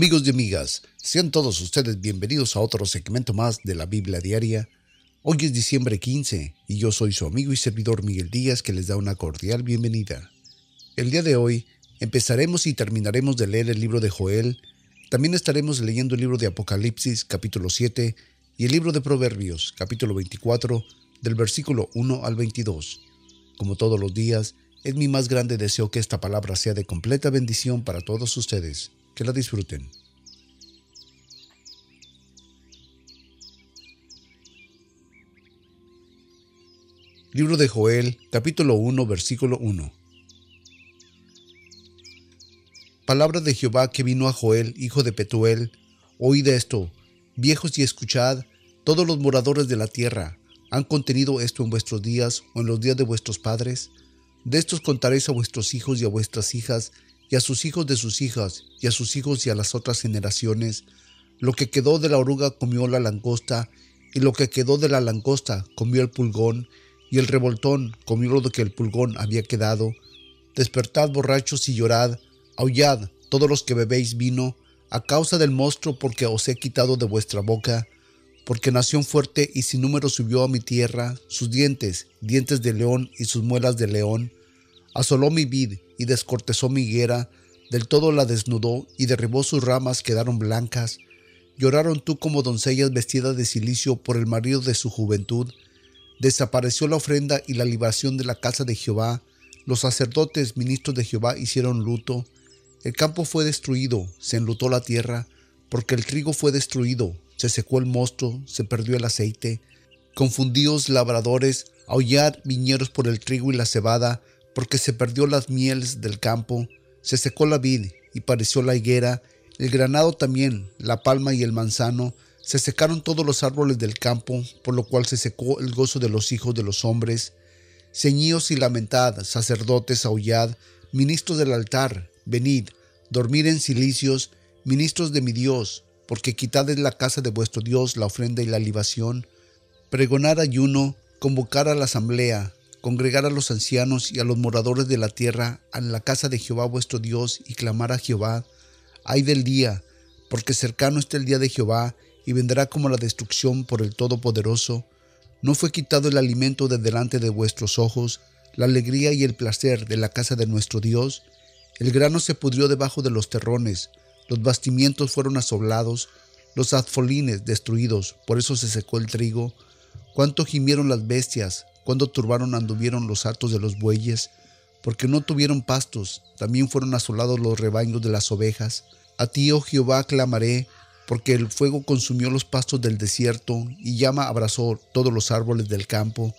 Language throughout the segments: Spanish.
Amigos y amigas, sean todos ustedes bienvenidos a otro segmento más de la Biblia Diaria. Hoy es diciembre 15 y yo soy su amigo y servidor Miguel Díaz que les da una cordial bienvenida. El día de hoy empezaremos y terminaremos de leer el libro de Joel, también estaremos leyendo el libro de Apocalipsis capítulo 7 y el libro de Proverbios capítulo 24 del versículo 1 al 22. Como todos los días, es mi más grande deseo que esta palabra sea de completa bendición para todos ustedes. Que la disfruten. Libro de Joel, capítulo 1, versículo 1. Palabra de Jehová que vino a Joel, hijo de Petuel. Oíd esto, viejos y escuchad, todos los moradores de la tierra. ¿Han contenido esto en vuestros días o en los días de vuestros padres? De estos contaréis a vuestros hijos y a vuestras hijas y a sus hijos de sus hijas, y a sus hijos y a las otras generaciones. Lo que quedó de la oruga comió la langosta, y lo que quedó de la langosta comió el pulgón, y el revoltón comió lo que el pulgón había quedado. Despertad borrachos y llorad, aullad todos los que bebéis vino, a causa del monstruo porque os he quitado de vuestra boca, porque nación fuerte y sin número subió a mi tierra, sus dientes, dientes de león y sus muelas de león, asoló mi vid y descortezó mi higuera, del todo la desnudó y derribó sus ramas quedaron blancas. Lloraron tú como doncellas vestidas de silicio por el marido de su juventud. Desapareció la ofrenda y la libación de la casa de Jehová. Los sacerdotes, ministros de Jehová, hicieron luto. El campo fue destruido, se enlutó la tierra, porque el trigo fue destruido, se secó el mosto, se perdió el aceite. Confundíos labradores, aullad viñeros por el trigo y la cebada, porque se perdió las mieles del campo, se secó la vid y pareció la higuera, el granado también, la palma y el manzano, se secaron todos los árboles del campo, por lo cual se secó el gozo de los hijos de los hombres. Ceñíos y lamentad, sacerdotes, aullad, ministros del altar, venid, dormid en cilicios, ministros de mi Dios, porque quitad de la casa de vuestro Dios la ofrenda y la libación, pregonar ayuno, convocar a la asamblea, congregar a los ancianos y a los moradores de la tierra a la casa de Jehová vuestro Dios y clamar a Jehová, ay del día, porque cercano está el día de Jehová y vendrá como la destrucción por el Todopoderoso. No fue quitado el alimento de delante de vuestros ojos, la alegría y el placer de la casa de nuestro Dios. El grano se pudrió debajo de los terrones, los bastimientos fueron asoblados, los azfolines destruidos, por eso se secó el trigo. Cuánto gimieron las bestias, cuando turbaron anduvieron los hartos de los bueyes, porque no tuvieron pastos, también fueron asolados los rebaños de las ovejas. A ti, oh Jehová, clamaré, porque el fuego consumió los pastos del desierto, y llama abrazó todos los árboles del campo.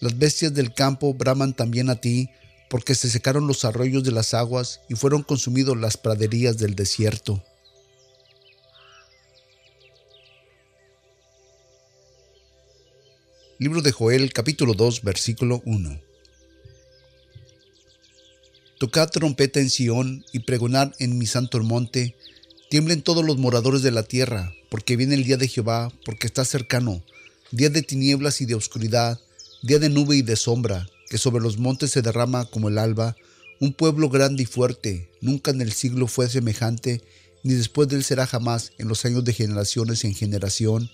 Las bestias del campo braman también a ti, porque se secaron los arroyos de las aguas, y fueron consumidos las praderías del desierto. Libro de Joel capítulo 2 versículo 1. Tocad trompeta en Sión y pregonad en mi santo monte, tiemblen todos los moradores de la tierra, porque viene el día de Jehová, porque está cercano, día de tinieblas y de oscuridad, día de nube y de sombra, que sobre los montes se derrama como el alba, un pueblo grande y fuerte, nunca en el siglo fue semejante, ni después de él será jamás en los años de generaciones en generación.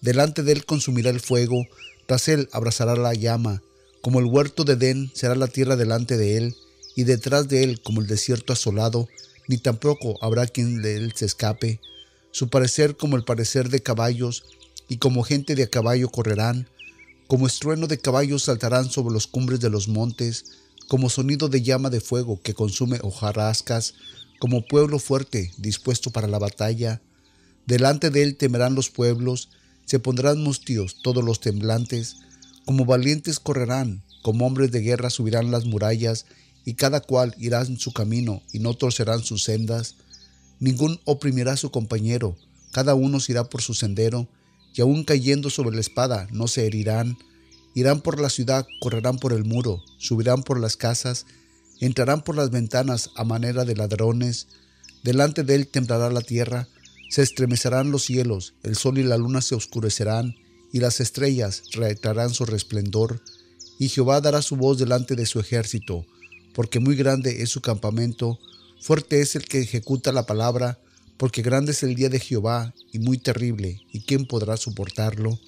Delante de él consumirá el fuego, tras él abrazará la llama, como el huerto de Edén será la tierra delante de él, y detrás de él como el desierto asolado, ni tampoco habrá quien de él se escape. Su parecer como el parecer de caballos, y como gente de a caballo correrán, como estrueno de caballos saltarán sobre los cumbres de los montes, como sonido de llama de fuego que consume hojarascas, como pueblo fuerte dispuesto para la batalla. Delante de él temerán los pueblos, se pondrán mustios todos los temblantes, como valientes correrán, como hombres de guerra subirán las murallas, y cada cual irá en su camino, y no torcerán sus sendas. Ningún oprimirá a su compañero, cada uno se irá por su sendero, y aun cayendo sobre la espada no se herirán. Irán por la ciudad, correrán por el muro, subirán por las casas, entrarán por las ventanas a manera de ladrones. Delante de él temblará la tierra, se estremecerán los cielos, el sol y la luna se oscurecerán, y las estrellas retrarán su resplendor, y Jehová dará su voz delante de su ejército, porque muy grande es su campamento, fuerte es el que ejecuta la palabra, porque grande es el día de Jehová y muy terrible, ¿y quién podrá soportarlo?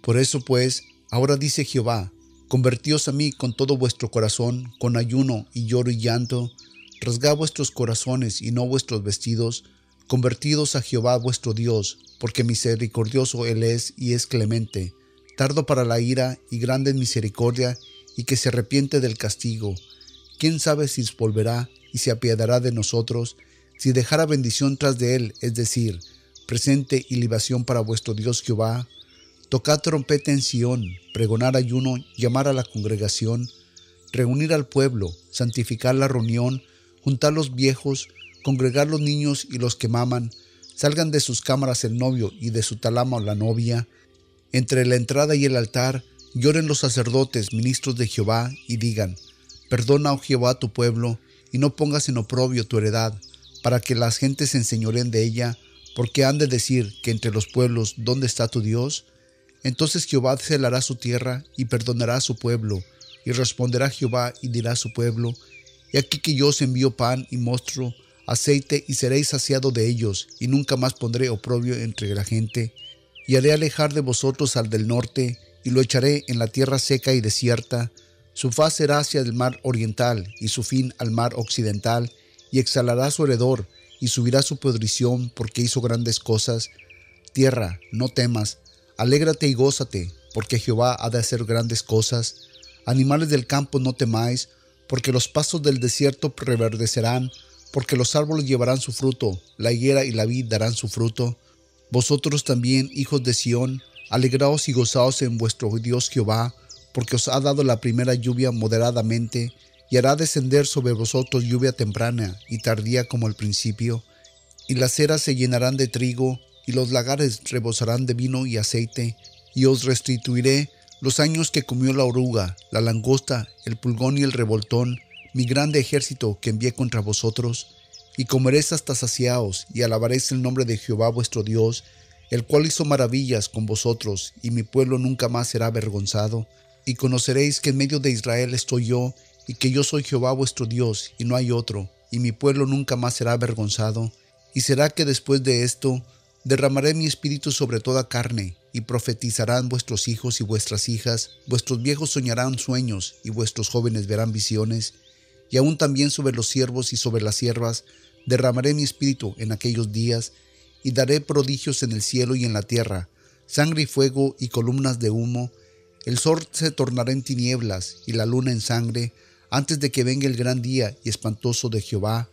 Por eso pues, ahora dice Jehová, convertíos a mí con todo vuestro corazón, con ayuno y lloro y llanto, rasgad vuestros corazones y no vuestros vestidos, convertidos a Jehová vuestro Dios, porque misericordioso Él es y es clemente, tardo para la ira y grande en misericordia, y que se arrepiente del castigo. ¿Quién sabe si volverá y se apiadará de nosotros, si dejara bendición tras de él, es decir, presente y libación para vuestro Dios Jehová? Tocad trompeta en Sión, pregonar ayuno, llamar a la congregación, reunir al pueblo, santificar la reunión, juntar los viejos, congregar los niños y los que maman, salgan de sus cámaras el novio y de su talama la novia, entre la entrada y el altar, lloren los sacerdotes, ministros de Jehová, y digan, Perdona, oh Jehová, tu pueblo, y no pongas en oprobio tu heredad, para que las gentes se enseñoren de ella, porque han de decir que entre los pueblos, ¿dónde está tu Dios? Entonces Jehová celará su tierra y perdonará a su pueblo, y responderá Jehová y dirá a su pueblo, He aquí que yo os envío pan y monstruo, aceite y seréis saciado de ellos, y nunca más pondré oprobio entre la gente, y haré alejar de vosotros al del norte, y lo echaré en la tierra seca y desierta, su faz será hacia el mar oriental, y su fin al mar occidental, y exhalará su heredor, y subirá su podrición, porque hizo grandes cosas. Tierra, no temas, alégrate y gózate, porque Jehová ha de hacer grandes cosas. Animales del campo, no temáis, porque los pasos del desierto reverdecerán, porque los árboles llevarán su fruto, la higuera y la vid darán su fruto. Vosotros también, hijos de Sión, alegraos y gozaos en vuestro Dios Jehová, porque os ha dado la primera lluvia moderadamente, y hará descender sobre vosotros lluvia temprana y tardía como al principio, y las ceras se llenarán de trigo, y los lagares rebosarán de vino y aceite, y os restituiré los años que comió la oruga, la langosta, el pulgón y el revoltón, mi grande ejército que envié contra vosotros, y comeréis hasta saciaos, y alabaréis el nombre de Jehová vuestro Dios, el cual hizo maravillas con vosotros, y mi pueblo nunca más será avergonzado, y conoceréis que en medio de Israel estoy yo, y que yo soy Jehová vuestro Dios, y no hay otro, y mi pueblo nunca más será avergonzado, y será que después de esto derramaré mi espíritu sobre toda carne, y profetizarán vuestros hijos y vuestras hijas, vuestros viejos soñarán sueños, y vuestros jóvenes verán visiones, y aún también sobre los siervos y sobre las siervas derramaré mi espíritu en aquellos días, y daré prodigios en el cielo y en la tierra, sangre y fuego y columnas de humo, el sol se tornará en tinieblas y la luna en sangre, antes de que venga el gran día y espantoso de Jehová.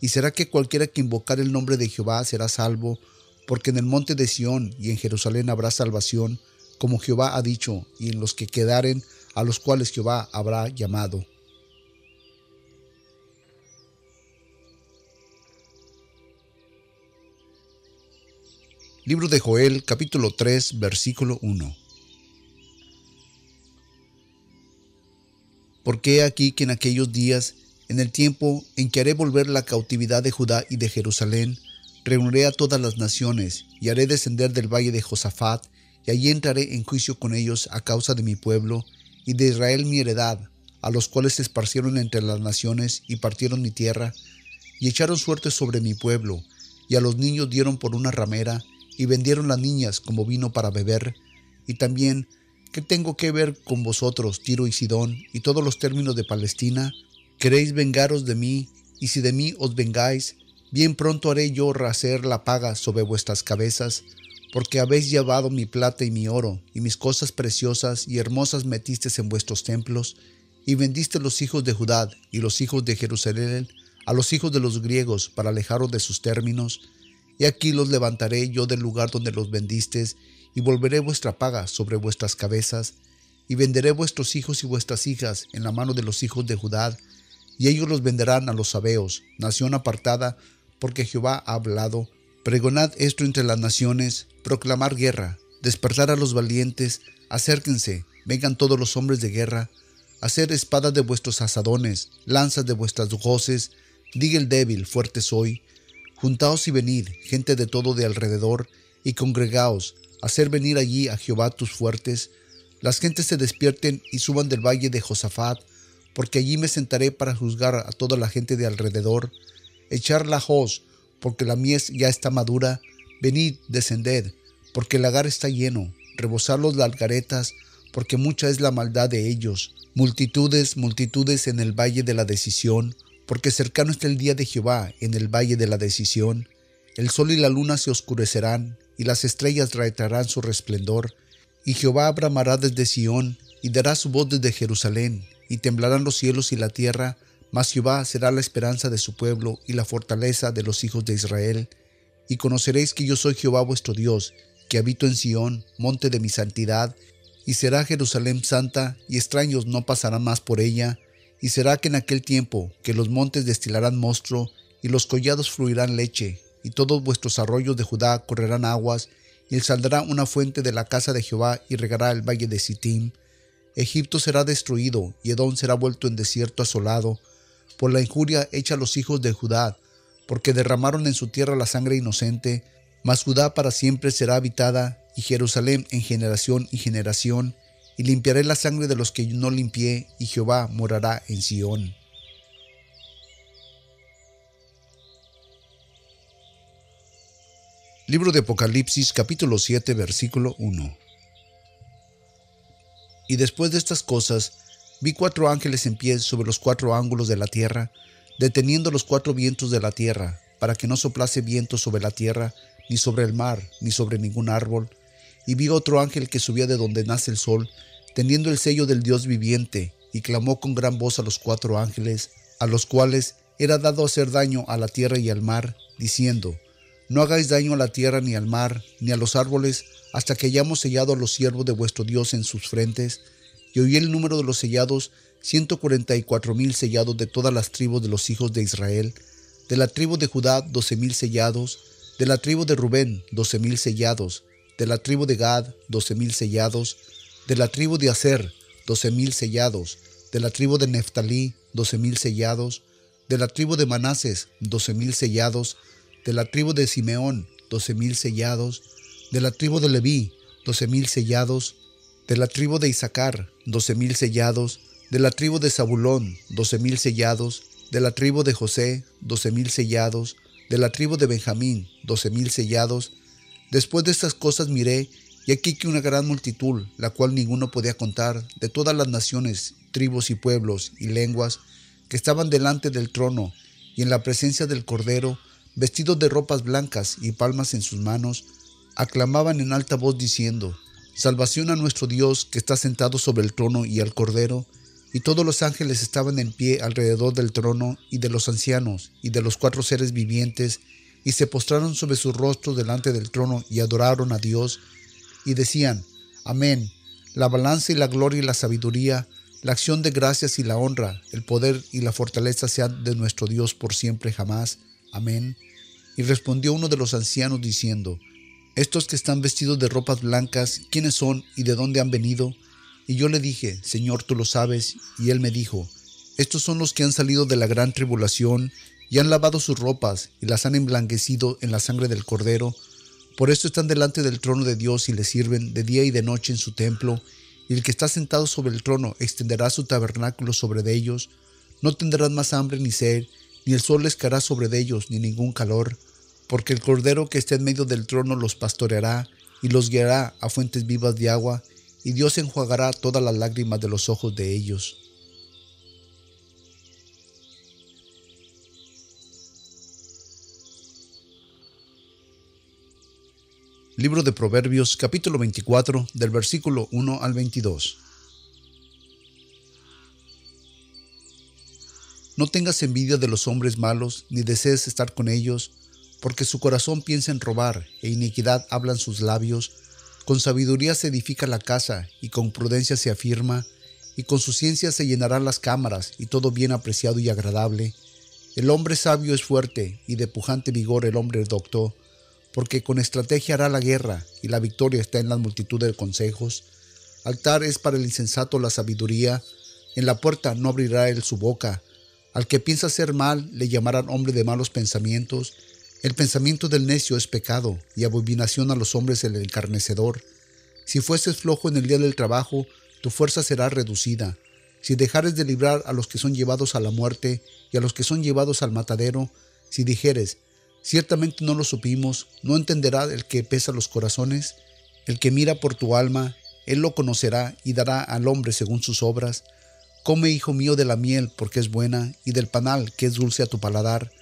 Y será que cualquiera que invocar el nombre de Jehová será salvo, porque en el monte de Sión y en Jerusalén habrá salvación, como Jehová ha dicho, y en los que quedaren, a los cuales Jehová habrá llamado. Libro de Joel capítulo 3 versículo 1 Porque aquí que en aquellos días, en el tiempo en que haré volver la cautividad de Judá y de Jerusalén, reuniré a todas las naciones, y haré descender del valle de Josafat, y allí entraré en juicio con ellos a causa de mi pueblo, y de Israel mi heredad, a los cuales se esparcieron entre las naciones y partieron mi tierra, y echaron suerte sobre mi pueblo, y a los niños dieron por una ramera, y vendieron las niñas como vino para beber, y también, ¿qué tengo que ver con vosotros, Tiro y Sidón, y todos los términos de Palestina? ¿Queréis vengaros de mí? Y si de mí os vengáis, bien pronto haré yo racer la paga sobre vuestras cabezas, porque habéis llevado mi plata y mi oro, y mis cosas preciosas y hermosas metisteis en vuestros templos, y vendiste los hijos de Judá y los hijos de Jerusalén a los hijos de los griegos para alejaros de sus términos, y aquí los levantaré yo del lugar donde los vendistes, y volveré vuestra paga sobre vuestras cabezas, y venderé vuestros hijos y vuestras hijas en la mano de los hijos de Judá, y ellos los venderán a los sabeos, nación apartada, porque Jehová ha hablado. Pregonad esto entre las naciones, proclamar guerra, despertar a los valientes, acérquense, vengan todos los hombres de guerra, hacer espadas de vuestros asadones, lanzas de vuestras hoces, diga el débil, fuerte soy, Juntaos y venid, gente de todo de alrededor, y congregaos, hacer venir allí a Jehová tus fuertes. Las gentes se despierten y suban del valle de Josafat, porque allí me sentaré para juzgar a toda la gente de alrededor, echar la hoz, porque la mies ya está madura, venid, descended, porque el lagar está lleno, rebosar los largaretas, porque mucha es la maldad de ellos, multitudes, multitudes en el valle de la decisión, porque cercano está el día de Jehová en el valle de la decisión. El sol y la luna se oscurecerán, y las estrellas traerán su resplendor, y Jehová abramará desde Sión, y dará su voz desde Jerusalén, y temblarán los cielos y la tierra, mas Jehová será la esperanza de su pueblo y la fortaleza de los hijos de Israel. Y conoceréis que yo soy Jehová vuestro Dios, que habito en Sión, monte de mi santidad, y será Jerusalén santa, y extraños no pasarán más por ella, y será que en aquel tiempo que los montes destilarán monstruo, y los collados fluirán leche, y todos vuestros arroyos de Judá correrán aguas, y saldrá una fuente de la casa de Jehová y regará el valle de Sittim. Egipto será destruido, y Edom será vuelto en desierto asolado, por la injuria hecha a los hijos de Judá, porque derramaron en su tierra la sangre inocente, mas Judá para siempre será habitada, y Jerusalén en generación y generación, y limpiaré la sangre de los que no limpié, y Jehová morará en Sión. Libro de Apocalipsis capítulo 7 versículo 1 Y después de estas cosas, vi cuatro ángeles en pie sobre los cuatro ángulos de la tierra, deteniendo los cuatro vientos de la tierra, para que no soplase viento sobre la tierra, ni sobre el mar, ni sobre ningún árbol, y vi otro ángel que subía de donde nace el sol, teniendo el sello del Dios viviente, y clamó con gran voz a los cuatro ángeles, a los cuales era dado hacer daño a la tierra y al mar, diciendo, No hagáis daño a la tierra ni al mar, ni a los árboles, hasta que hayamos sellado a los siervos de vuestro Dios en sus frentes. Y oí el número de los sellados, ciento cuarenta y cuatro mil sellados de todas las tribus de los hijos de Israel, de la tribu de Judá doce mil sellados, de la tribu de Rubén doce mil sellados, de la tribu de Gad, doce mil sellados, de la tribu de Aser, doce mil sellados, de la tribu de Neftalí, doce mil sellados, de la tribu de Manases, doce mil sellados, de la tribu de Simeón, doce mil sellados, de la tribu de Leví, doce mil sellados, de la tribu de Isaacar, doce mil sellados, de la tribu de Zabulón, doce mil sellados, de la tribu de José, doce mil sellados, de la tribu de Benjamín, doce mil sellados, Después de estas cosas miré, y aquí que una gran multitud, la cual ninguno podía contar, de todas las naciones, tribus y pueblos y lenguas, que estaban delante del trono y en la presencia del Cordero, vestidos de ropas blancas y palmas en sus manos, aclamaban en alta voz diciendo, Salvación a nuestro Dios que está sentado sobre el trono y al Cordero, y todos los ángeles estaban en pie alrededor del trono y de los ancianos y de los cuatro seres vivientes, y se postraron sobre sus rostros delante del trono y adoraron a Dios y decían, Amén, la balanza y la gloria y la sabiduría, la acción de gracias y la honra, el poder y la fortaleza sean de nuestro Dios por siempre jamás. Amén. Y respondió uno de los ancianos diciendo, Estos que están vestidos de ropas blancas, ¿quiénes son y de dónde han venido? Y yo le dije, Señor, tú lo sabes. Y él me dijo, Estos son los que han salido de la gran tribulación y han lavado sus ropas y las han emblanquecido en la sangre del Cordero. Por esto están delante del trono de Dios y le sirven de día y de noche en su templo, y el que está sentado sobre el trono extenderá su tabernáculo sobre de ellos. No tendrán más hambre ni sed, ni el sol les caerá sobre de ellos, ni ningún calor, porque el Cordero que está en medio del trono los pastoreará y los guiará a fuentes vivas de agua, y Dios enjuagará todas las lágrimas de los ojos de ellos. Libro de Proverbios capítulo 24 del versículo 1 al 22. No tengas envidia de los hombres malos, ni desees estar con ellos, porque su corazón piensa en robar, e iniquidad hablan sus labios. Con sabiduría se edifica la casa, y con prudencia se afirma, y con su ciencia se llenarán las cámaras, y todo bien apreciado y agradable. El hombre sabio es fuerte, y de pujante vigor el hombre doctor porque con estrategia hará la guerra, y la victoria está en la multitud de consejos. Altar es para el insensato la sabiduría, en la puerta no abrirá él su boca. Al que piensa hacer mal le llamarán hombre de malos pensamientos. El pensamiento del necio es pecado, y abominación a los hombres el encarnecedor. Si fueses flojo en el día del trabajo, tu fuerza será reducida. Si dejares de librar a los que son llevados a la muerte y a los que son llevados al matadero, si dijeres, Ciertamente no lo supimos, no entenderá el que pesa los corazones, el que mira por tu alma, él lo conocerá y dará al hombre según sus obras. Come, hijo mío, de la miel, porque es buena, y del panal, que es dulce a tu paladar.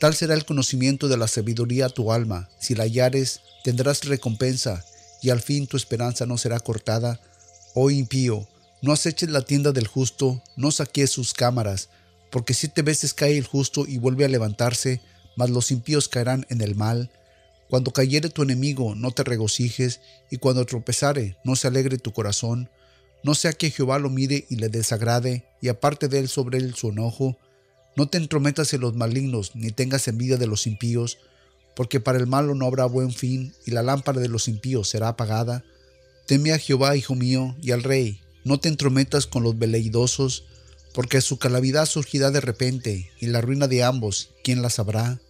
Tal será el conocimiento de la sabiduría a tu alma. Si la hallares, tendrás recompensa, y al fin tu esperanza no será cortada. Oh impío, no aceches la tienda del justo, no saques sus cámaras, porque siete veces cae el justo y vuelve a levantarse, mas los impíos caerán en el mal. Cuando cayere tu enemigo, no te regocijes, y cuando tropezare, no se alegre tu corazón. No sea que Jehová lo mire y le desagrade, y aparte de él sobre él su enojo. No te entrometas en los malignos, ni tengas envidia de los impíos, porque para el malo no habrá buen fin, y la lámpara de los impíos será apagada. Teme a Jehová, hijo mío, y al rey. No te entrometas con los veleidosos, porque su calamidad surgirá de repente, y la ruina de ambos, ¿quién la sabrá?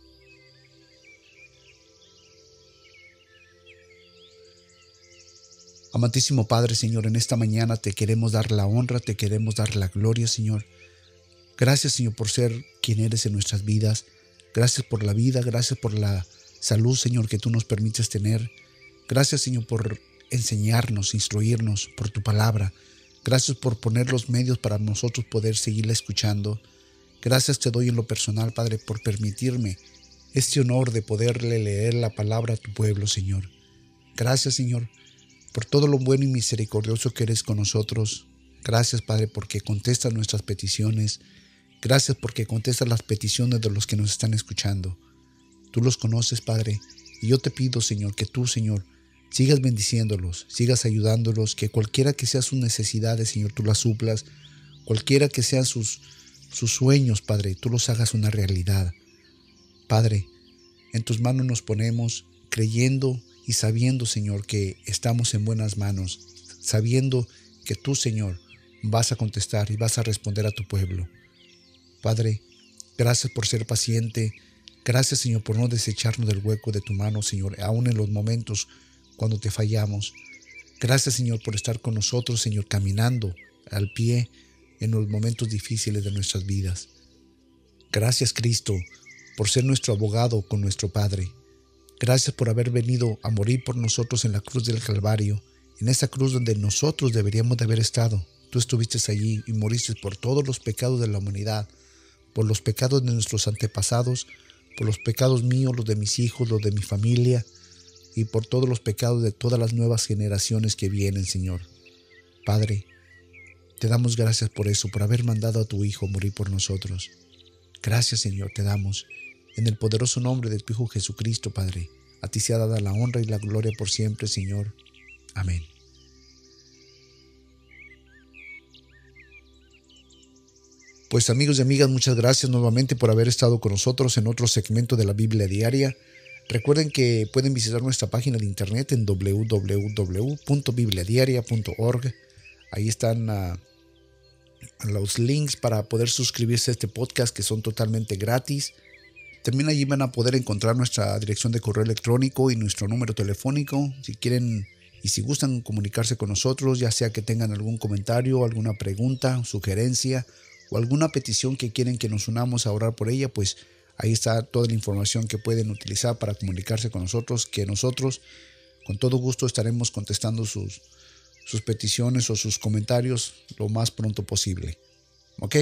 Amantísimo Padre, Señor, en esta mañana te queremos dar la honra, te queremos dar la gloria, Señor. Gracias, Señor, por ser quien eres en nuestras vidas. Gracias por la vida, gracias por la salud, Señor, que tú nos permites tener. Gracias, Señor, por enseñarnos, instruirnos, por tu palabra. Gracias por poner los medios para nosotros poder seguirla escuchando. Gracias te doy en lo personal, Padre, por permitirme este honor de poderle leer la palabra a tu pueblo, Señor. Gracias, Señor, por todo lo bueno y misericordioso que eres con nosotros. Gracias, Padre, porque contestas nuestras peticiones. Gracias porque contestas las peticiones de los que nos están escuchando. Tú los conoces, Padre, y yo te pido, Señor, que tú, Señor, sigas bendiciéndolos, sigas ayudándolos, que cualquiera que sea sus necesidades, Señor, tú las suplas, cualquiera que sean sus, sus sueños, Padre, tú los hagas una realidad. Padre, en tus manos nos ponemos creyendo y sabiendo, Señor, que estamos en buenas manos, sabiendo que tú, Señor, vas a contestar y vas a responder a tu pueblo. Padre, gracias por ser paciente, gracias, Señor, por no desecharnos del hueco de tu mano, Señor, aún en los momentos cuando te fallamos. Gracias, Señor, por estar con nosotros, Señor, caminando al pie en los momentos difíciles de nuestras vidas. Gracias, Cristo, por ser nuestro abogado con nuestro Padre. Gracias por haber venido a morir por nosotros en la cruz del Calvario, en esa cruz donde nosotros deberíamos de haber estado. Tú estuviste allí y moriste por todos los pecados de la humanidad, por los pecados de nuestros antepasados, por los pecados míos, los de mis hijos, los de mi familia, y por todos los pecados de todas las nuevas generaciones que vienen, Señor. Padre, te damos gracias por eso, por haber mandado a tu Hijo morir por nosotros. Gracias, Señor, te damos. En el poderoso nombre de tu Hijo Jesucristo, Padre, a ti sea dada la honra y la gloria por siempre, Señor. Amén. Pues amigos y amigas, muchas gracias nuevamente por haber estado con nosotros en otro segmento de la Biblia Diaria. Recuerden que pueden visitar nuestra página de internet en www.bibliadiaria.org. Ahí están uh, los links para poder suscribirse a este podcast que son totalmente gratis. También allí van a poder encontrar nuestra dirección de correo electrónico y nuestro número telefónico. Si quieren y si gustan comunicarse con nosotros, ya sea que tengan algún comentario, alguna pregunta, sugerencia o alguna petición que quieren que nos unamos a orar por ella, pues ahí está toda la información que pueden utilizar para comunicarse con nosotros, que nosotros con todo gusto estaremos contestando sus, sus peticiones o sus comentarios lo más pronto posible. ¿Ok?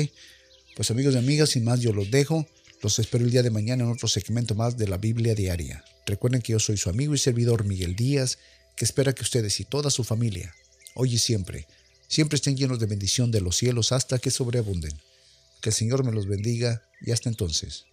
Pues amigos y amigas, sin más yo los dejo. Los espero el día de mañana en otro segmento más de la Biblia Diaria. Recuerden que yo soy su amigo y servidor Miguel Díaz, que espera que ustedes y toda su familia, hoy y siempre, siempre estén llenos de bendición de los cielos hasta que sobreabunden. Que el Señor me los bendiga y hasta entonces.